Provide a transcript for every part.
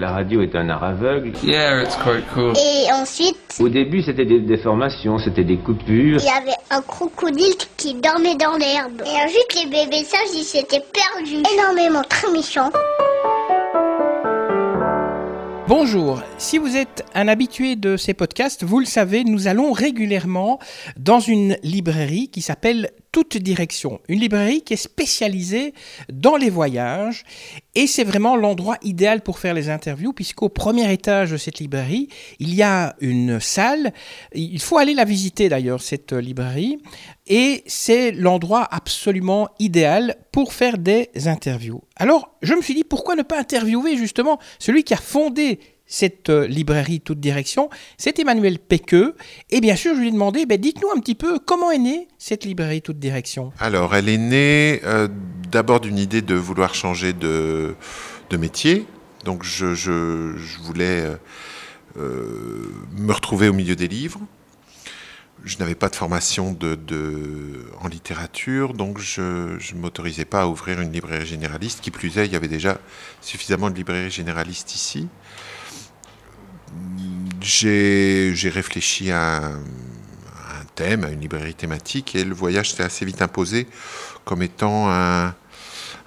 La radio est un art aveugle. Yeah, it's quite cool. Et ensuite, Au début, c'était des déformations, c'était des coupures. il y avait un crocodile qui dormait dans l'herbe. Et ensuite, les bébés sages, ils s'étaient perdus. Énormément, très méchants. Bonjour, si vous êtes un habitué de ces podcasts, vous le savez, nous allons régulièrement dans une librairie qui s'appelle Toute Direction, une librairie qui est spécialisée dans les voyages et c'est vraiment l'endroit idéal pour faire les interviews puisqu'au premier étage de cette librairie, il y a une salle, il faut aller la visiter d'ailleurs cette librairie et c'est l'endroit absolument idéal pour faire des interviews. Alors, je me suis dit pourquoi ne pas interviewer justement celui qui a fondé cette euh, librairie toute direction, c'est Emmanuel Péqueux. Et bien sûr, je lui ai demandé, ben, dites-nous un petit peu comment est née cette librairie toute direction. Alors, elle est née euh, d'abord d'une idée de vouloir changer de, métier. Donc, je, je- je voulais euh, me retrouver au milieu des livres. Je n'avais pas de formation de, de- en littérature, donc je ne m'autorisais pas à ouvrir une librairie généraliste. Qui plus est, il y avait déjà suffisamment de librairies généralistes ici. J'ai réfléchi à un, thème, à une librairie thématique, et le voyage s'est assez vite imposé comme étant un,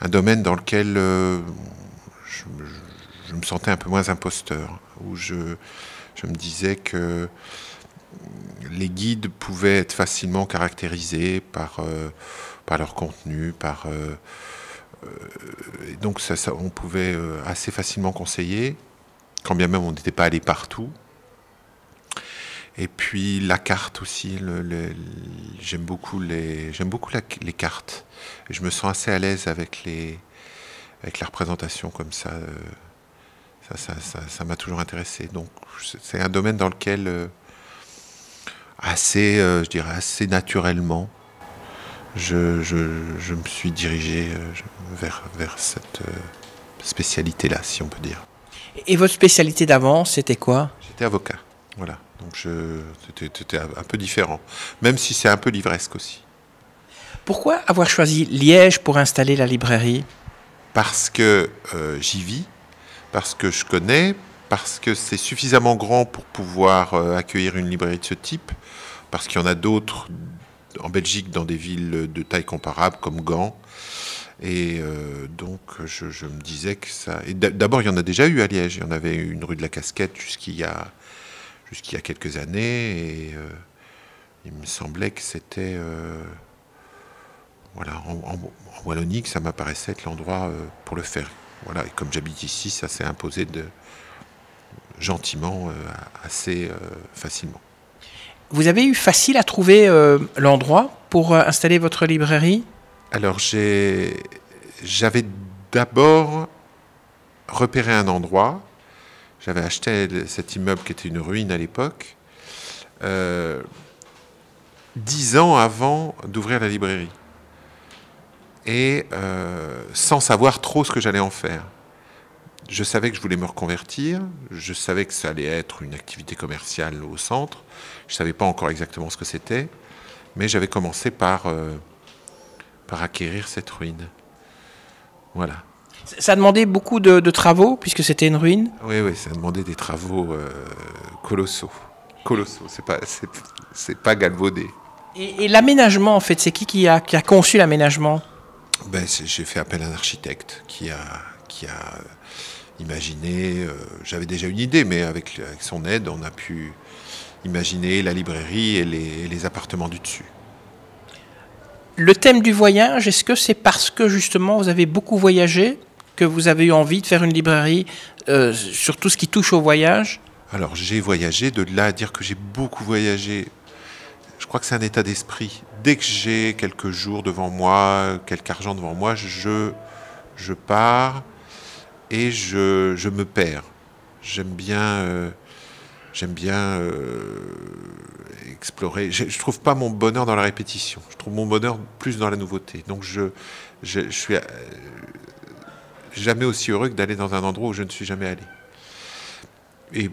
domaine dans lequel euh, je, me sentais un peu moins imposteur, où je, me disais que les guides pouvaient être facilement caractérisés par, euh, par leur contenu, par, euh, et donc on pouvait assez facilement conseiller, quand bien même on n'était pas allé partout. Et puis la carte aussi, j'aime beaucoup, les, beaucoup les cartes. Je me sens assez à l'aise avec, avec la représentation comme ça. euh, ça, ça, m'a toujours intéressé. Donc c'est- un domaine dans lequel, euh, assez, euh, je dirais, assez naturellement, je, je, je me suis dirigé vers, vers cette spécialité-là, si on peut dire. Et votre spécialité d'avant, c'était quoi? J'étais avocat, voilà. Donc je, c'était, un peu différent, même si c'est un peu livresque aussi. Pourquoi avoir choisi Liège pour installer la librairie? Parce que euh, j'y vis, parce que je connais, parce que c'est suffisamment grand pour pouvoir euh, accueillir une librairie de ce type, parce qu'il y en a d'autres en Belgique dans des villes de taille comparable comme Gand. Et euh, donc je, me disais que ça... D'abord, il y en a déjà eu à Liège. Il y en avait une rue de la Casquette jusqu'il y a, jusqu'il y a quelques années. Et euh, il me semblait que c'était... euh, voilà, en, en- Wallonie, que ça m'apparaissait être l'endroit pour le faire. Voilà, et comme j'habite ici, ça s'est imposé gentiment, assez facilement. Vous avez eu facile à trouver l'endroit pour installer votre librairie? Alors j'avais d'abord repéré un endroit. J'avais acheté cet immeuble qui était une ruine à l'époque, euh, dix ans avant d'ouvrir la librairie, et euh, sans savoir trop ce que j'allais en faire. Je savais que je voulais me reconvertir, je savais que ça allait être une activité commerciale au centre, je ne savais pas encore exactement ce que c'était, mais j'avais commencé par, euh, par acquérir cette ruine. Voilà. Ça demandait beaucoup de, de travaux puisque c'était une ruine. Oui, oui, ça a demandé des travaux euh, colossaux. Colossaux, c'est pas, c'est, c'est pas galvaudé. Et, et l'aménagement, en fait, c'est qui qui a, qui a conçu l'aménagement? Ben, c'est- j'ai fait appel à un architecte qui a, qui a imaginé. euh, j'avais déjà une idée, mais avec, avec son aide, on a pu imaginer la librairie et les, et les appartements du dessus. Le thème du voyage, est-ce que c'est parce que justement vous avez beaucoup voyagé que vous avez eu envie de faire une librairie euh, sur tout ce qui touche au voyage? Alors j'ai voyagé, de là à dire que j'ai beaucoup voyagé, je crois que c'est un état d'esprit. Dès que j'ai quelques jours devant moi, quelque argent devant moi, je, je pars et je, je me perds. J'aime bien, euh, j'aime bien euh, explorer. Je, je trouve pas mon bonheur dans la répétition. Je trouve mon bonheur plus dans la nouveauté. Donc je, je, suis euh, jamais aussi heureux que d'aller dans un endroit où je ne suis jamais allé. Et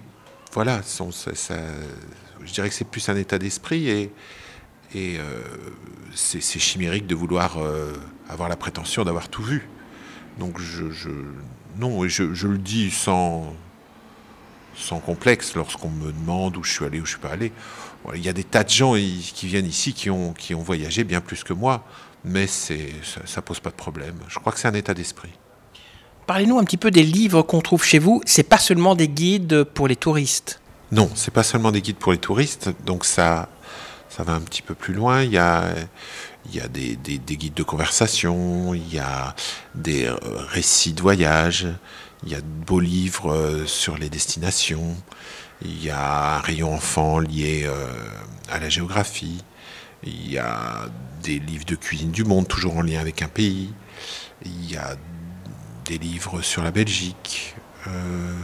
voilà, je dirais que c'est plus un état d'esprit et, euh, c'est chimérique de vouloir avoir la prétention d'avoir tout vu. Donc je, non, je, je le dis sans, sans complexe lorsqu'on me demande où je suis allé, où je suis pas allé. Il y a des tas de gens qui viennent ici qui ont, qui ont voyagé bien plus que moi, mais ça, ne pose pas de problème. Je crois que c'est un état d'esprit. Parlez-nous un petit peu des livres qu'on trouve chez vous. C'est pas seulement des guides pour les touristes. Non, c'est pas seulement des guides pour les touristes. Donc ça, ça va un petit peu plus loin. Il y a, il y a des, des guides de conversation, il y a des euh, récits de voyage, il y a de beaux livres euh, sur les destinations, il y a un rayon enfant lié euh, à la géographie, il y a des livres de cuisine du monde, toujours en lien avec un pays, il y a des livres sur la Belgique, euh,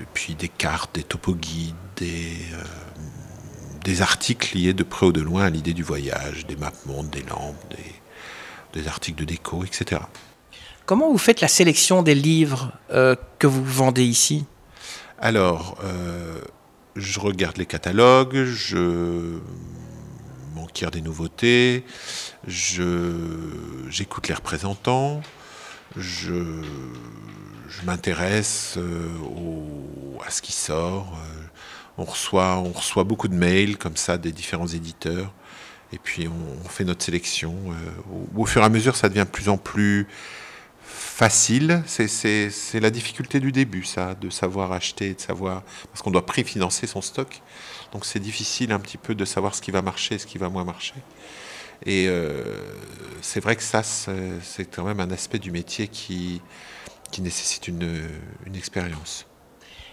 et puis des cartes, des topoguides, des, articles liés de près ou de loin à l'idée du voyage, des maps mondes, des lampes, des articles de déco, etc. Comment vous faites la sélection des livres euh, que vous vendez ici? Alors, euh, je regarde les catalogues, je m'enquière des nouveautés, j'écoute les représentants, je, m'intéresse euh, à ce qui sort. On reçoit, on reçoit beaucoup de mails comme ça des différents éditeurs. Et puis on, fait notre sélection. au, fur et à mesure, ça devient de plus en plus facile. C'est la difficulté du début, ça, de savoir acheter, de savoir. Parce qu'on doit préfinancer son stock. Donc c'est difficile un petit peu de savoir ce qui va marcher et ce qui va moins marcher. Et euh, c'est vrai que ça, c'est quand même un aspect du métier qui, qui nécessite une, une expérience.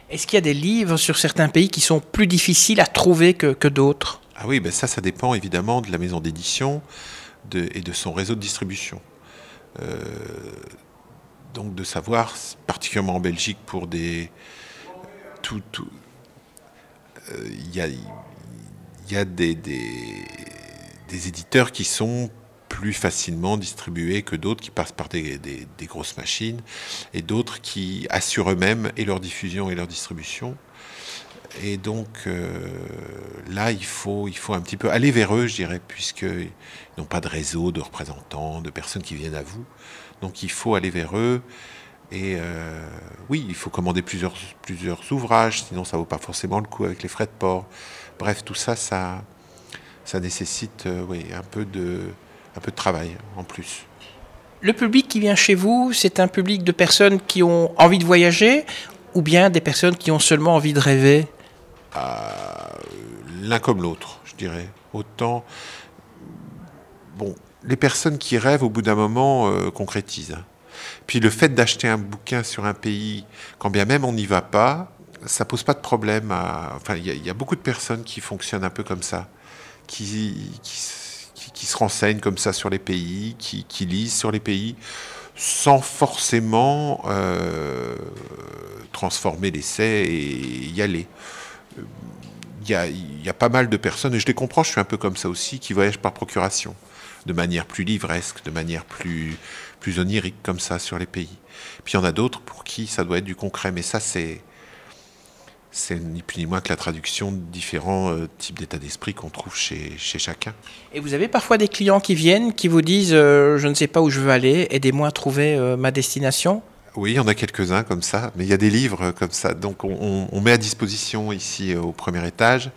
Est-ce qu'il y a des livres sur certains pays qui sont plus difficiles à trouver que, que d'autres? Ah oui, ben ça, ça dépend évidemment de la maison d'édition et de son réseau de distribution. Euh, donc de savoir, particulièrement en Belgique, pour des. Tout. Euh, il y a, des, éditeurs qui sont plus facilement distribués que d'autres qui passent par des, des grosses machines et d'autres qui assurent eux-mêmes et leur diffusion et leur distribution. Et donc euh, là, il faut, il faut un petit peu aller vers eux, je dirais, puisqu'ils n'ont pas de réseau de représentants, de personnes qui viennent à vous. Donc il faut aller vers eux. Et euh, oui, il faut commander plusieurs, plusieurs ouvrages, sinon ça ne vaut pas forcément le coup avec les frais de port. Bref, tout ça, ça, ça nécessite euh, oui, un, peu de, un peu de travail en plus. Le public qui vient chez vous, c'est un public de personnes qui ont envie de voyager ou bien des personnes qui ont seulement envie de rêver? L'un comme l'autre, je dirais. Autant, bon, les personnes qui rêvent, au bout d'un moment, euh, concrétisent. Puis le fait d'acheter un bouquin sur un pays, quand bien même on n'y va pas, ça pose pas de problème. Enfin, il y, a beaucoup de personnes qui fonctionnent un peu comme ça, qui, qui, se renseignent comme ça sur les pays, qui, lisent sur les pays, sans forcément euh, transformer l'essai et y aller. Il y, a, pas mal de personnes, et je les comprends, je suis un peu comme ça aussi, qui voyagent par procuration de manière plus livresque, de manière plus, plus onirique comme ça sur les pays. Puis il y en a d'autres pour qui ça doit être du concret, mais ça c'est c'est ni plus ni moins que la traduction de différents euh, types d'état d'esprit qu'on trouve chez, chez, chacun. Et vous avez parfois des clients qui viennent, qui vous disent euh, je ne sais pas où je veux aller, aidez-moi à trouver euh, ma destination Oui, il y en a quelques-uns comme ça, mais il y a des livres comme ça. Donc on, met à disposition ici au premier étage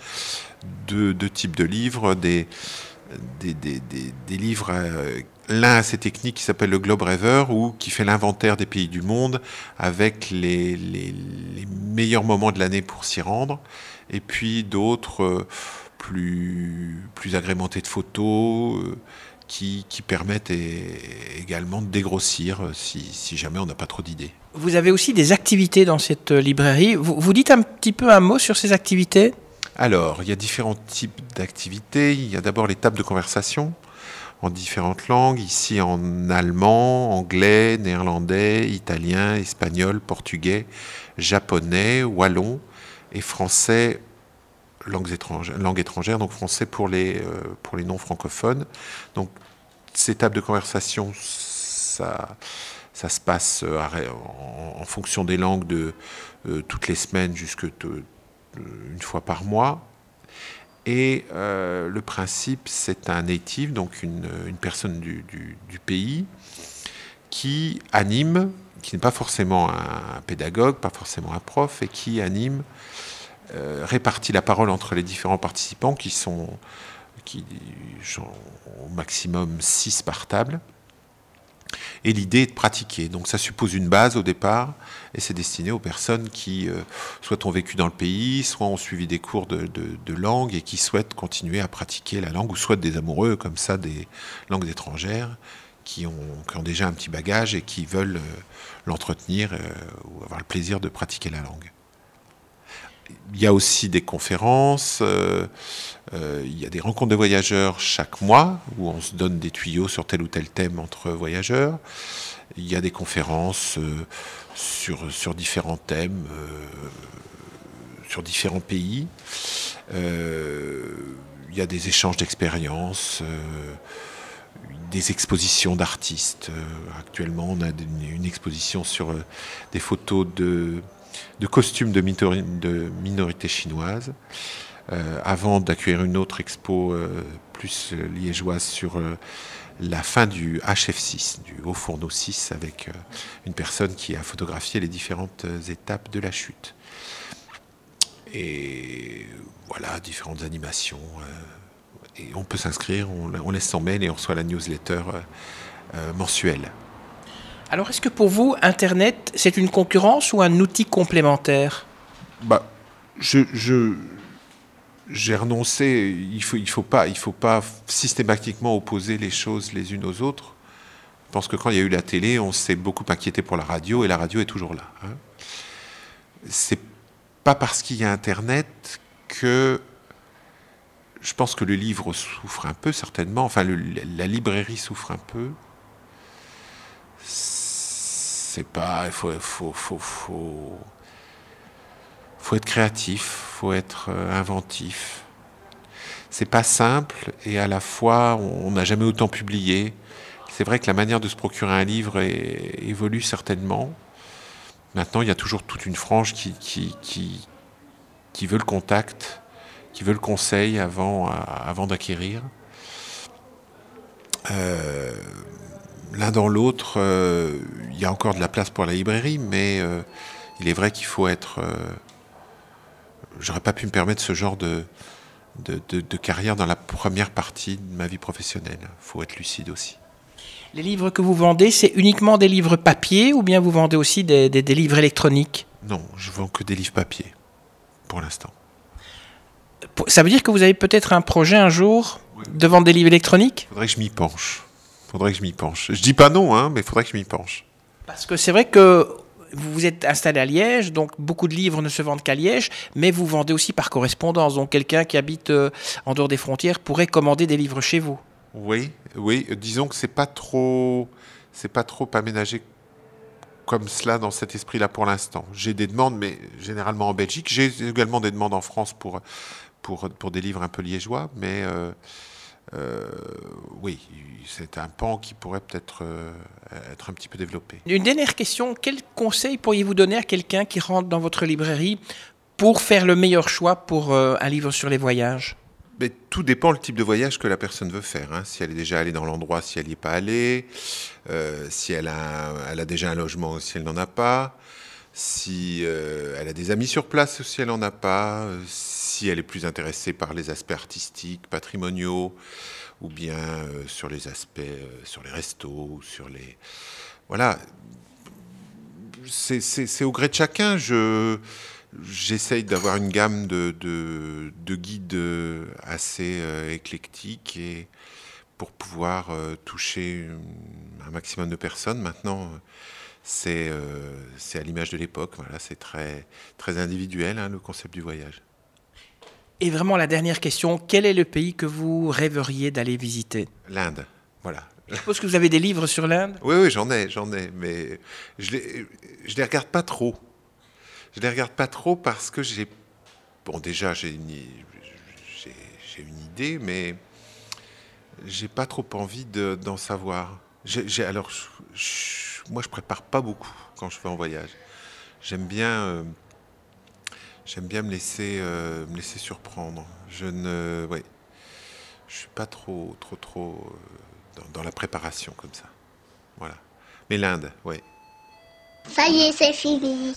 deux, types de livres, des, des, livres, euh, l'un assez technique qui s'appelle le Globe Rêveur, ou qui fait l'inventaire des pays du monde avec les, meilleurs moments de l'année pour s'y rendre, et puis d'autres euh, plus, plus agrémentés de photos. Euh, qui, permettent également de dégrossir si, si jamais on n'a pas trop d'idées. Vous avez aussi des activités dans cette librairie. Vous, vous dites un petit peu un mot sur ces activités? Alors, il y a différents types d'activités. Il y a d'abord les tables de conversation en différentes langues, ici en allemand, anglais, néerlandais, italien, espagnol, portugais, japonais, wallon et français, langues étrangères, langue étrangère, donc français pour les, euh, les non francophones. Donc ces tables de conversation, ça, ça se passe euh, en, fonction des langues de euh, toutes les semaines jusque une fois par mois. Et le principe, c'est un native, donc une, personne du, pays, qui anime, qui n'est pas forcément un, pédagogue, pas forcément un prof, et qui anime, euh, répartit la parole entre les différents participants qui sont qui au maximum 6 par table. Et l'idée est de pratiquer. Donc ça suppose une base au départ, et c'est destiné aux personnes qui euh, soit ont vécu dans le pays, soit ont suivi des cours de, langue et qui souhaitent continuer à pratiquer la langue, ou soit des amoureux comme ça des langues étrangères, qui ont, ont déjà un petit bagage et qui veulent euh, l'entretenir ou avoir le plaisir de pratiquer la langue. Il y a aussi des conférences, euh, il y a des rencontres de voyageurs chaque mois où on se donne des tuyaux sur tel ou tel thème entre voyageurs. Il y a des conférences euh, sur, sur différents thèmes, euh, sur différents pays. il y a des échanges d'expériences des expositions d'artistes. actuellement, on a une, exposition sur des photos de, de costumes de, de minorités chinoises. Euh, avant d'accueillir une autre expo euh, plus liégeoise sur euh, la fin du HF6, du Haut Fourneau 6, avec une personne qui a photographié les différentes étapes de la chute. Et voilà, différentes animations. et on peut s'inscrire, on, laisse son mail et on reçoit la newsletter mensuelle. Alors, est-ce que pour vous, Internet, c'est une concurrence ou un outil complémentaire? Bah, j'ai renoncé. Il faut, il faut pas, systématiquement opposer les choses les unes aux autres. Je pense que quand il y a eu la télé, on s'est beaucoup inquiété pour la radio et la radio est toujours là. Hein. C'est pas parce qu'il y a Internet que je pense que le livre souffre un peu, certainement. Enfin, la librairie souffre un peu. Pas. Il faut, faut, faut, faut faut être créatif, faut être euh, inventif. C'est pas simple et à la fois on n'a jamais autant publié. C'est vrai que la manière de se procurer un livre évolue certainement. Maintenant, il y a toujours toute une frange qui, qui, qui, qui veut le contact, qui veut le conseil avant, avant d'acquérir. Euh, l'un dans l'autre, euh, il y a encore de la place pour la librairie, mais il est vrai qu'il faut être j'aurais pas pu me permettre ce genre de, de, carrière dans la première partie de ma vie professionnelle. Il faut être lucide aussi. Les livres que vous vendez, c'est uniquement des livres papier ou bien vous vendez aussi des, livres électroniques? Non, je vends que des livres papier, pour l'instant. Ça veut dire que vous avez peut-être un projet un jour de vendre des livres électroniques? Faudrait que je m'y penche. Faudrait que je m'y penche. Je dis pas non, hein, mais faudrait que je m'y penche. Parce que c'est vrai que vous vous êtes installé à Liège, donc beaucoup de livres ne se vendent qu'à Liège, mais vous vendez aussi par correspondance. Donc quelqu'un qui habite euh, en dehors des frontières pourrait commander des livres chez vous. Oui, oui. Disons que c'est pas trop, c'est pas trop aménagé comme cela dans cet esprit-là pour l'instant. J'ai des demandes, mais généralement en Belgique. J'ai également des demandes en France pour pour, pour des livres un peu liégeois, mais euh, euh, oui, c'est un pan qui pourrait peut-être euh, être un petit peu développé. Une dernière question, quel conseil pourriez-vous donner à quelqu'un qui rentre dans votre librairie pour faire le meilleur choix pour euh, un livre sur les voyages? Mais tout dépend le type de voyage que la personne veut faire. Hein. Si elle est déjà allée dans l'endroit, si elle n'y est pas allée, si elle a, elle a déjà un logement si elle n'en a pas, si elle a des amis sur place ou si elle n'en a pas, si elle est plus intéressée par les aspects artistiques, patrimoniaux, ou bien euh, sur les aspects, euh, sur les restos, sur les... Voilà. C'est au gré de chacun. Je j'essaye d'avoir une gamme de, de, guides euh, assez éclectiques et pour pouvoir toucher un maximum de personnes. Maintenant, c'est c'est à l'image de l'époque. Voilà, c'est très, très individuel, hein, le concept du voyage. Et vraiment la dernière question, quel est le pays que vous rêveriez d'aller visiter? L'Inde, voilà. Je suppose que vous avez des livres sur l'Inde? Oui, oui, j'en ai, j'en ai, mais je les, je les regarde pas trop. Je les regarde pas trop parce que j'ai, bon déjà j'ai une, j'ai, une idée, mais j'ai pas trop envie d'en savoir. J'ai, alors, moi je prépare pas beaucoup quand je vais en voyage. J'aime bien euh, J'aime bien me laisser, euh, me laisser surprendre. Je ne, ouais, je suis pas trop, trop, trop euh, dans, la préparation comme ça. Voilà. Mais l'Inde, oui. Ça y est, c'est fini.